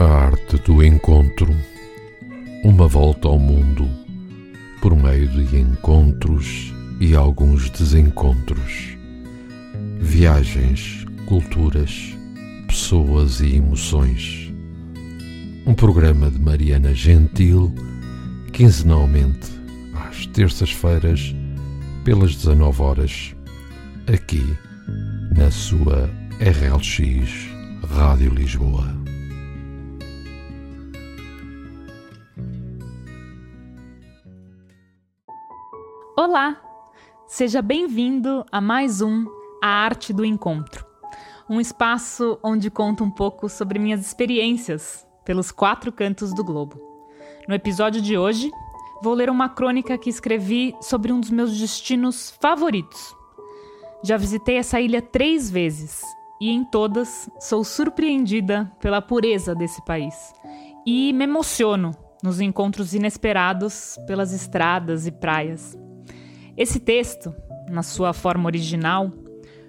A arte do encontro, uma volta ao mundo por meio de encontros e alguns desencontros, viagens, culturas, pessoas e emoções. Um programa de Mariana Gentil, quinzenalmente, às terças-feiras, pelas 19 horas, aqui na sua RLX Rádio Lisboa. Olá! Seja bem-vindo a mais um A Arte do Encontro, um espaço onde conto um pouco sobre minhas experiências pelos quatro cantos do globo. No episódio de hoje, vou ler uma crônica que escrevi sobre um dos meus destinos favoritos. Já visitei essa ilha três vezes e em todas sou surpreendida pela pureza desse país e me emociono nos encontros inesperados pelas estradas e praias. Esse texto, na sua forma original,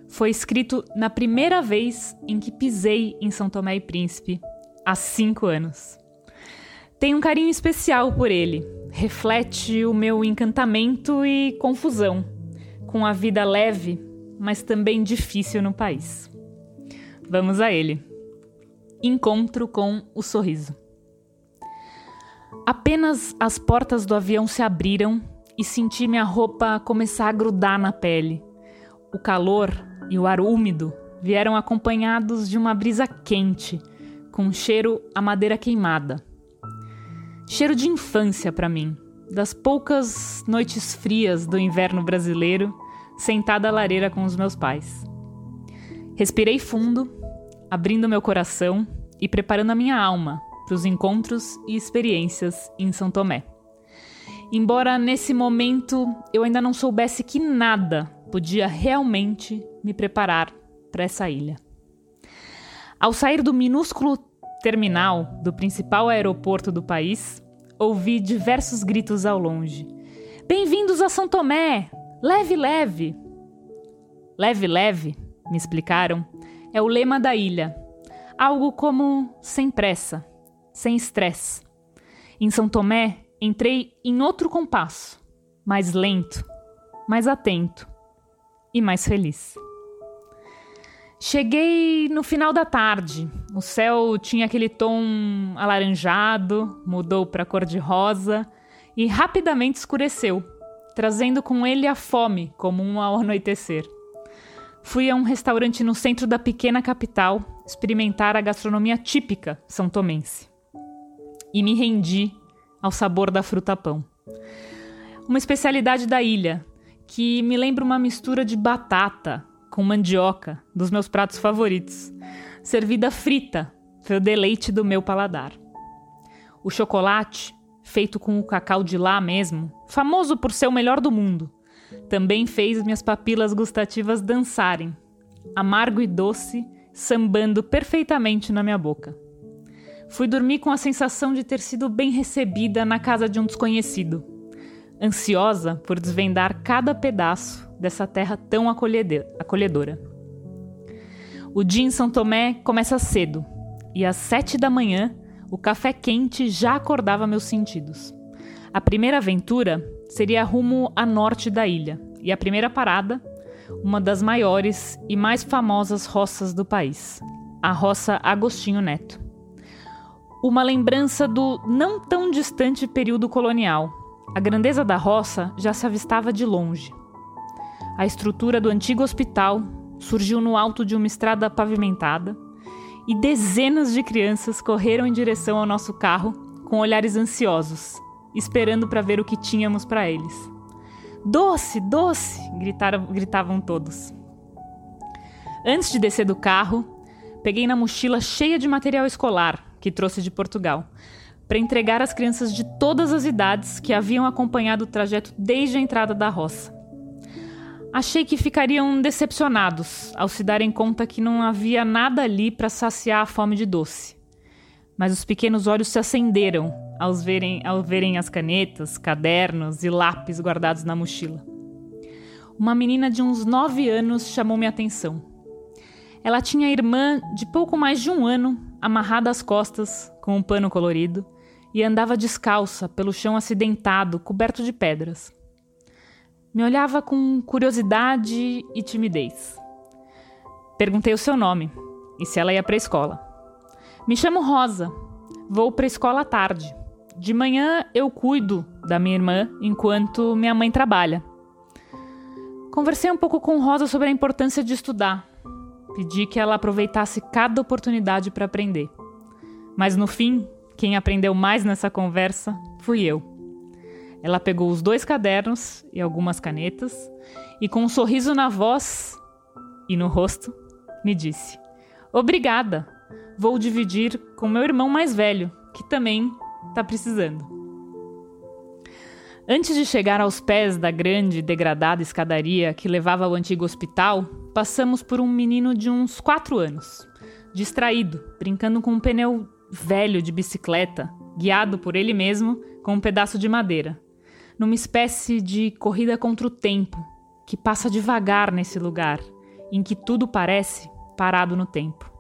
foi escrito na primeira vez em que pisei em São Tomé e Príncipe, há cinco anos. Tenho um carinho especial por ele, reflete o meu encantamento e confusão com a vida leve, mas também difícil no país. Vamos a ele. Encontro com o sorriso. Apenas as portas do avião se abriram e senti minha roupa começar a grudar na pele. O calor e o ar úmido vieram acompanhados de uma brisa quente, com cheiro a madeira queimada. Cheiro de infância para mim, das poucas noites frias do inverno brasileiro, sentada à lareira com os meus pais. Respirei fundo, abrindo meu coração e preparando a minha alma para os encontros e experiências em São Tomé. Embora nesse momento eu ainda não soubesse que nada podia realmente me preparar para essa ilha. Ao sair do minúsculo terminal do principal aeroporto do país, ouvi diversos gritos ao longe. Bem-vindos a São Tomé! Leve, leve! Leve, leve, me explicaram, é o lema da ilha. Algo como sem pressa, sem estresse. Em São Tomé, entrei em outro compasso, mais lento, mais atento e mais feliz. Cheguei no final da tarde. O céu tinha aquele tom alaranjado, mudou para cor de rosa e rapidamente escureceu, trazendo com ele a fome comum ao anoitecer. Fui a um restaurante no centro da pequena capital experimentar a gastronomia típica são tomense. E me rendi ao sabor da fruta-pão. Uma especialidade da ilha, que me lembra uma mistura de batata com mandioca, dos meus pratos favoritos, servida frita, foi o deleite do meu paladar. O chocolate, feito com o cacau de lá mesmo, famoso por ser o melhor do mundo, também fez minhas papilas gustativas dançarem, amargo e doce, sambando perfeitamente na minha boca. Fui dormir com a sensação de ter sido bem recebida na casa de um desconhecido, ansiosa por desvendar cada pedaço dessa terra tão acolhedora. O dia em São Tomé começa cedo, e às sete da manhã o café quente já acordava meus sentidos. A primeira aventura seria rumo a norte da ilha, e a primeira parada, uma das maiores e mais famosas roças do país, a roça Agostinho Neto uma lembrança do não tão distante período colonial. A grandeza da roça já se avistava de longe. A estrutura do antigo hospital surgiu no alto de uma estrada pavimentada e dezenas de crianças correram em direção ao nosso carro com olhares ansiosos, esperando para ver o que tínhamos para eles. Doce, doce! Gritaram, gritavam todos. Antes de descer do carro, peguei na mochila cheia de material escolar que trouxe de Portugal, para entregar às crianças de todas as idades que haviam acompanhado o trajeto desde a entrada da roça. Achei que ficariam decepcionados ao se darem conta que não havia nada ali para saciar a fome de doce. Mas os pequenos olhos se acenderam ao verem, ao verem as canetas, cadernos e lápis guardados na mochila. Uma menina de uns nove anos chamou minha atenção. Ela tinha irmã de pouco mais de um ano amarrada às costas com um pano colorido, e andava descalça pelo chão acidentado, coberto de pedras. Me olhava com curiosidade e timidez. Perguntei o seu nome e se ela ia para a escola. Me chamo Rosa. Vou para a escola à tarde. De manhã eu cuido da minha irmã enquanto minha mãe trabalha. Conversei um pouco com Rosa sobre a importância de estudar. Pedi que ela aproveitasse cada oportunidade para aprender. Mas no fim, quem aprendeu mais nessa conversa fui eu. Ela pegou os dois cadernos e algumas canetas e, com um sorriso na voz e no rosto, me disse: Obrigada, vou dividir com meu irmão mais velho, que também está precisando. Antes de chegar aos pés da grande e degradada escadaria que levava ao antigo hospital, passamos por um menino de uns quatro anos, distraído, brincando com um pneu velho de bicicleta, guiado por ele mesmo com um pedaço de madeira, numa espécie de corrida contra o tempo, que passa devagar nesse lugar, em que tudo parece parado no tempo.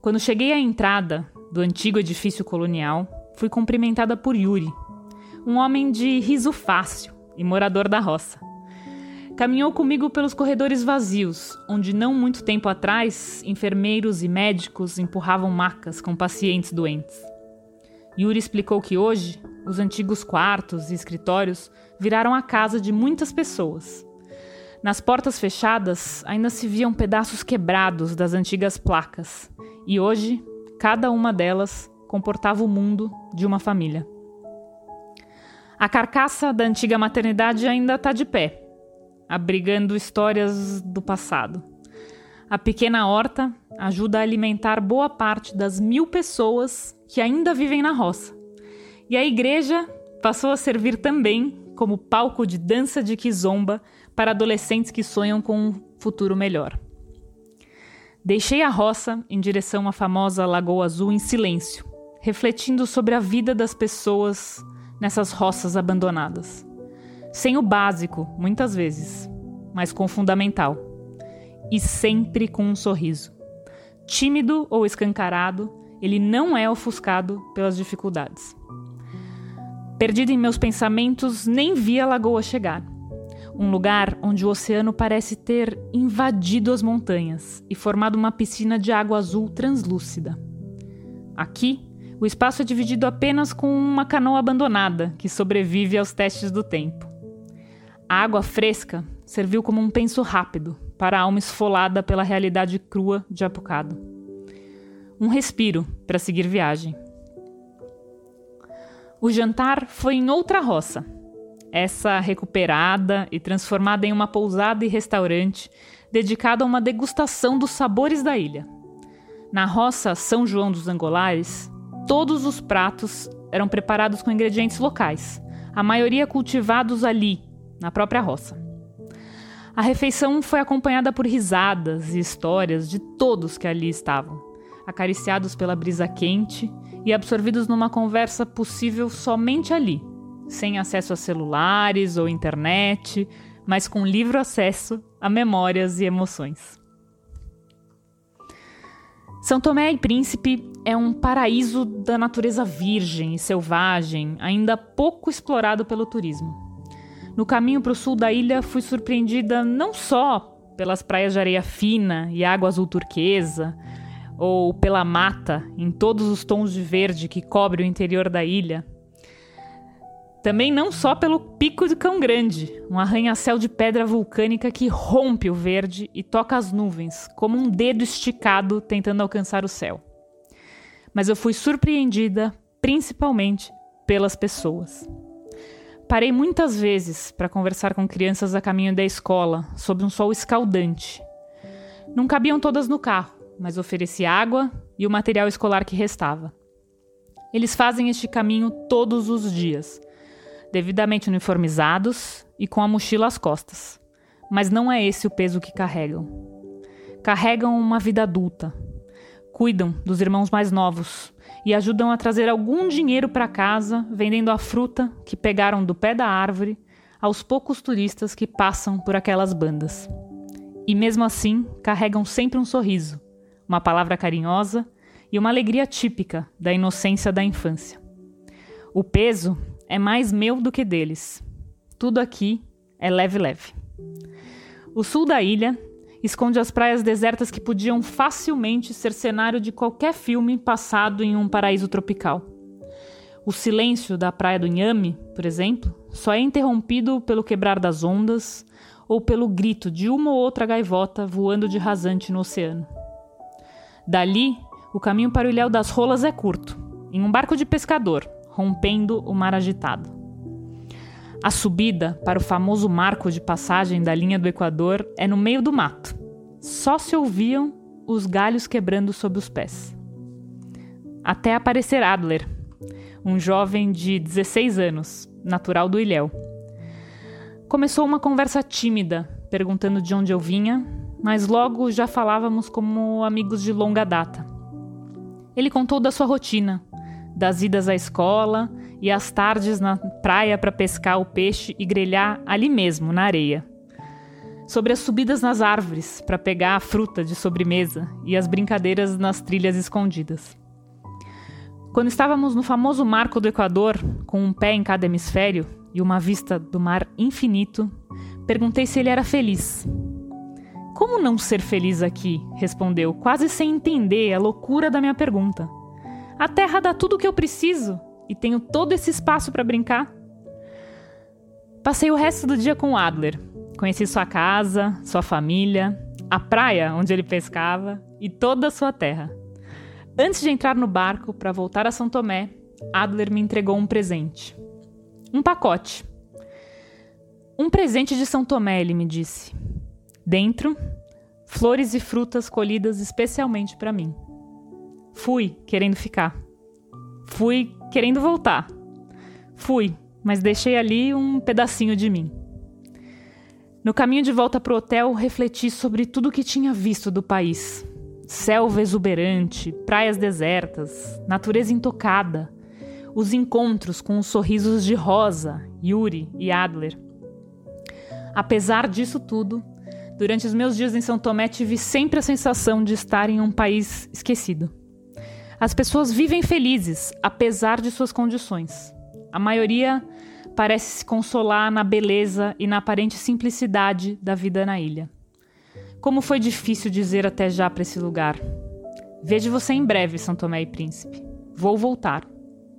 Quando cheguei à entrada do antigo edifício colonial, fui cumprimentada por Yuri, um homem de riso fácil e morador da roça. Caminhou comigo pelos corredores vazios, onde não muito tempo atrás enfermeiros e médicos empurravam macas com pacientes doentes. Yuri explicou que hoje os antigos quartos e escritórios viraram a casa de muitas pessoas. Nas portas fechadas ainda se viam pedaços quebrados das antigas placas, e hoje cada uma delas comportava o mundo de uma família. A carcaça da antiga maternidade ainda está de pé, abrigando histórias do passado. A pequena horta ajuda a alimentar boa parte das mil pessoas que ainda vivem na roça. E a igreja passou a servir também como palco de dança de quizomba para adolescentes que sonham com um futuro melhor. Deixei a roça em direção à famosa Lagoa Azul em silêncio, refletindo sobre a vida das pessoas nessas roças abandonadas. Sem o básico, muitas vezes, mas com o fundamental. E sempre com um sorriso. Tímido ou escancarado, ele não é ofuscado pelas dificuldades. Perdido em meus pensamentos, nem vi a lagoa chegar. Um lugar onde o oceano parece ter invadido as montanhas e formado uma piscina de água azul translúcida. Aqui, o espaço é dividido apenas com uma canoa abandonada que sobrevive aos testes do tempo. A água fresca serviu como um penso rápido para a alma esfolada pela realidade crua de Apucado. Um respiro para seguir viagem. O jantar foi em outra roça, essa recuperada e transformada em uma pousada e restaurante dedicado a uma degustação dos sabores da ilha. Na roça São João dos Angolares, todos os pratos eram preparados com ingredientes locais, a maioria cultivados ali, na própria roça. A refeição foi acompanhada por risadas e histórias de todos que ali estavam, acariciados pela brisa quente e absorvidos numa conversa possível somente ali, sem acesso a celulares ou internet, mas com livre acesso a memórias e emoções. São Tomé e Príncipe é um paraíso da natureza virgem e selvagem, ainda pouco explorado pelo turismo. No caminho para o sul da ilha, fui surpreendida não só pelas praias de areia fina e água azul turquesa, ou pela mata em todos os tons de verde que cobre o interior da ilha. Também não só pelo Pico do Cão Grande, um arranha-céu de pedra vulcânica que rompe o verde e toca as nuvens, como um dedo esticado tentando alcançar o céu. Mas eu fui surpreendida principalmente pelas pessoas. Parei muitas vezes para conversar com crianças a caminho da escola, sob um sol escaldante. Não cabiam todas no carro, mas ofereci água e o material escolar que restava. Eles fazem este caminho todos os dias, devidamente uniformizados e com a mochila às costas. Mas não é esse o peso que carregam. Carregam uma vida adulta. Cuidam dos irmãos mais novos, e ajudam a trazer algum dinheiro para casa vendendo a fruta que pegaram do pé da árvore aos poucos turistas que passam por aquelas bandas. E mesmo assim, carregam sempre um sorriso, uma palavra carinhosa e uma alegria típica da inocência da infância. O peso é mais meu do que deles. Tudo aqui é leve-leve. O sul da ilha esconde as praias desertas que podiam facilmente ser cenário de qualquer filme passado em um paraíso tropical. O silêncio da praia do Inhame, por exemplo, só é interrompido pelo quebrar das ondas ou pelo grito de uma ou outra gaivota voando de rasante no oceano. Dali, o caminho para o Ilhéu das Rolas é curto, em um barco de pescador, rompendo o mar agitado. A subida para o famoso marco de passagem da linha do Equador é no meio do mato. Só se ouviam os galhos quebrando sob os pés. Até aparecer Adler, um jovem de 16 anos, natural do Ilhéu. Começou uma conversa tímida, perguntando de onde eu vinha, mas logo já falávamos como amigos de longa data. Ele contou da sua rotina, das idas à escola e as tardes na praia para pescar o peixe e grelhar ali mesmo, na areia. Sobre as subidas nas árvores para pegar a fruta de sobremesa e as brincadeiras nas trilhas escondidas. Quando estávamos no famoso Marco do Equador, com um pé em cada hemisfério e uma vista do mar infinito, perguntei se ele era feliz. Como não ser feliz aqui? respondeu, quase sem entender a loucura da minha pergunta. A terra dá tudo o que eu preciso e tenho todo esse espaço para brincar. Passei o resto do dia com Adler. Conheci sua casa, sua família, a praia onde ele pescava e toda a sua terra. Antes de entrar no barco para voltar a São Tomé, Adler me entregou um presente. Um pacote. Um presente de São Tomé, ele me disse. Dentro, flores e frutas colhidas especialmente para mim. Fui querendo ficar. Fui querendo voltar. Fui, mas deixei ali um pedacinho de mim. No caminho de volta para o hotel, refleti sobre tudo o que tinha visto do país selva exuberante, praias desertas, natureza intocada, os encontros com os sorrisos de Rosa, Yuri e Adler. Apesar disso tudo, durante os meus dias em São Tomé tive sempre a sensação de estar em um país esquecido. As pessoas vivem felizes, apesar de suas condições. A maioria parece se consolar na beleza e na aparente simplicidade da vida na ilha. Como foi difícil dizer até já para esse lugar. Vejo você em breve, São Tomé e Príncipe. Vou voltar.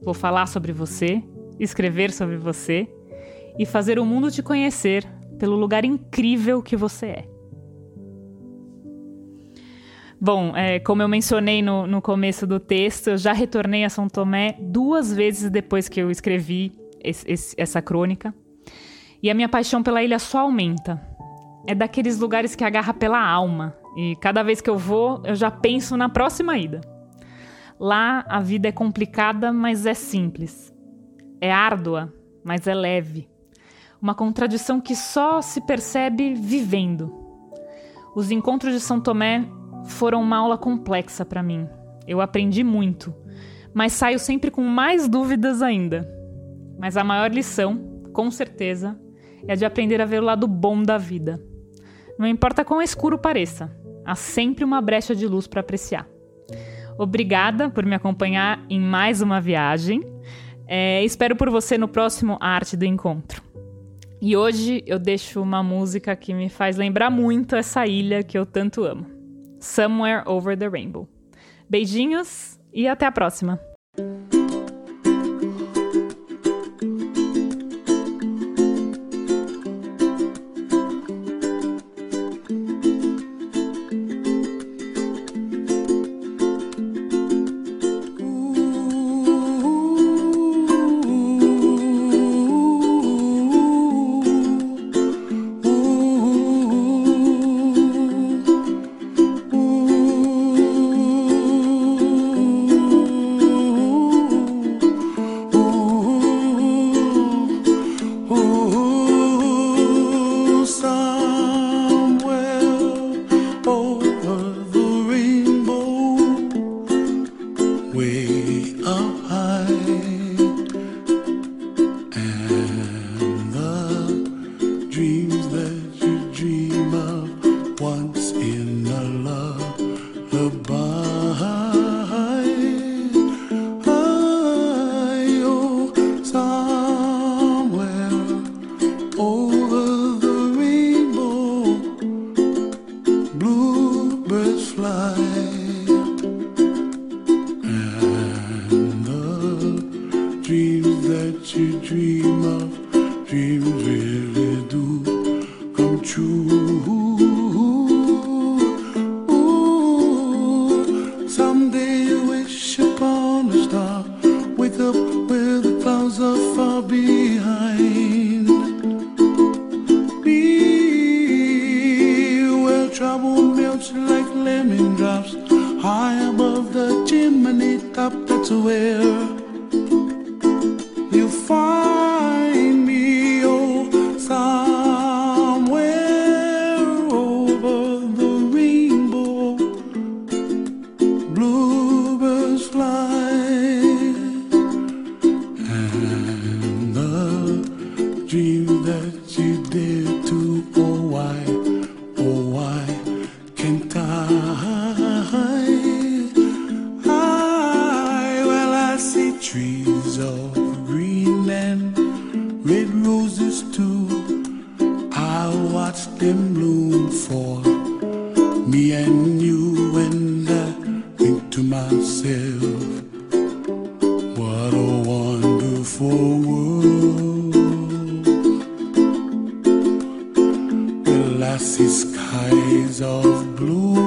Vou falar sobre você, escrever sobre você e fazer o mundo te conhecer pelo lugar incrível que você é. Bom, é, como eu mencionei no, no começo do texto, eu já retornei a São Tomé duas vezes depois que eu escrevi esse, esse, essa crônica. E a minha paixão pela ilha só aumenta é daqueles lugares que agarra pela alma. E cada vez que eu vou, eu já penso na próxima ida. Lá a vida é complicada, mas é simples. É árdua, mas é leve. Uma contradição que só se percebe vivendo. Os encontros de São Tomé foram uma aula complexa para mim. Eu aprendi muito, mas saio sempre com mais dúvidas ainda. Mas a maior lição, com certeza, é de aprender a ver o lado bom da vida. Não importa quão escuro pareça, há sempre uma brecha de luz para apreciar. Obrigada por me acompanhar em mais uma viagem. É, espero por você no próximo Arte do Encontro. E hoje eu deixo uma música que me faz lembrar muito essa ilha que eu tanto amo: Somewhere Over the Rainbow. Beijinhos e até a próxima! We. you glassy skies of blue.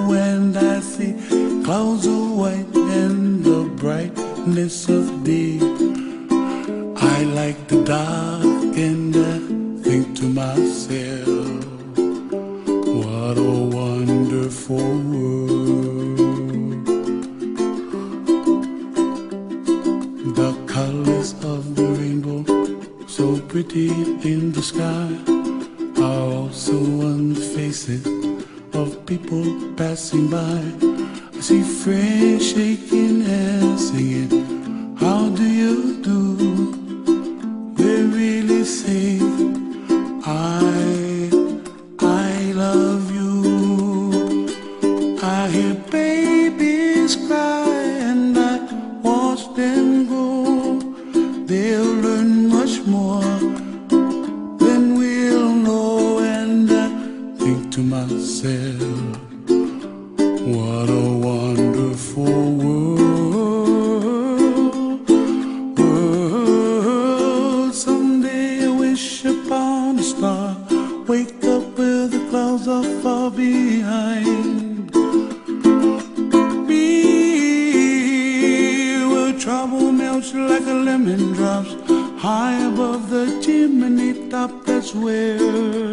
friends shaking and singing. wish upon a star. Wake up where the clouds are far behind. Be where trouble melts like a lemon drops high above the chimney top. That's where.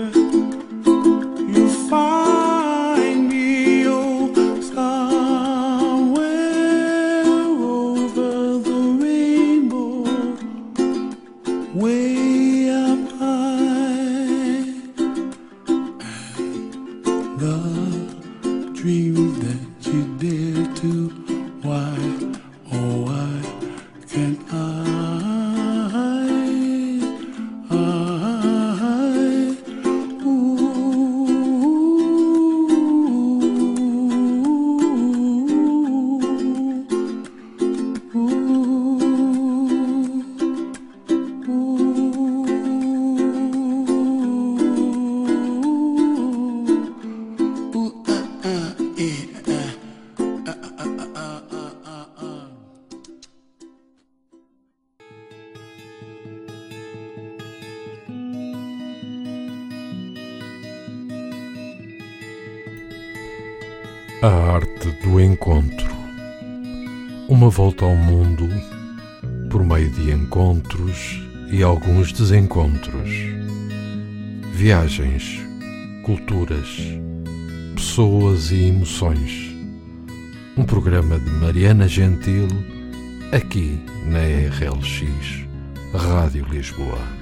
A Arte do Encontro Uma volta ao mundo por meio de encontros e alguns desencontros. Viagens, culturas, pessoas e emoções. Um programa de Mariana Gentil aqui na RLX, Rádio Lisboa.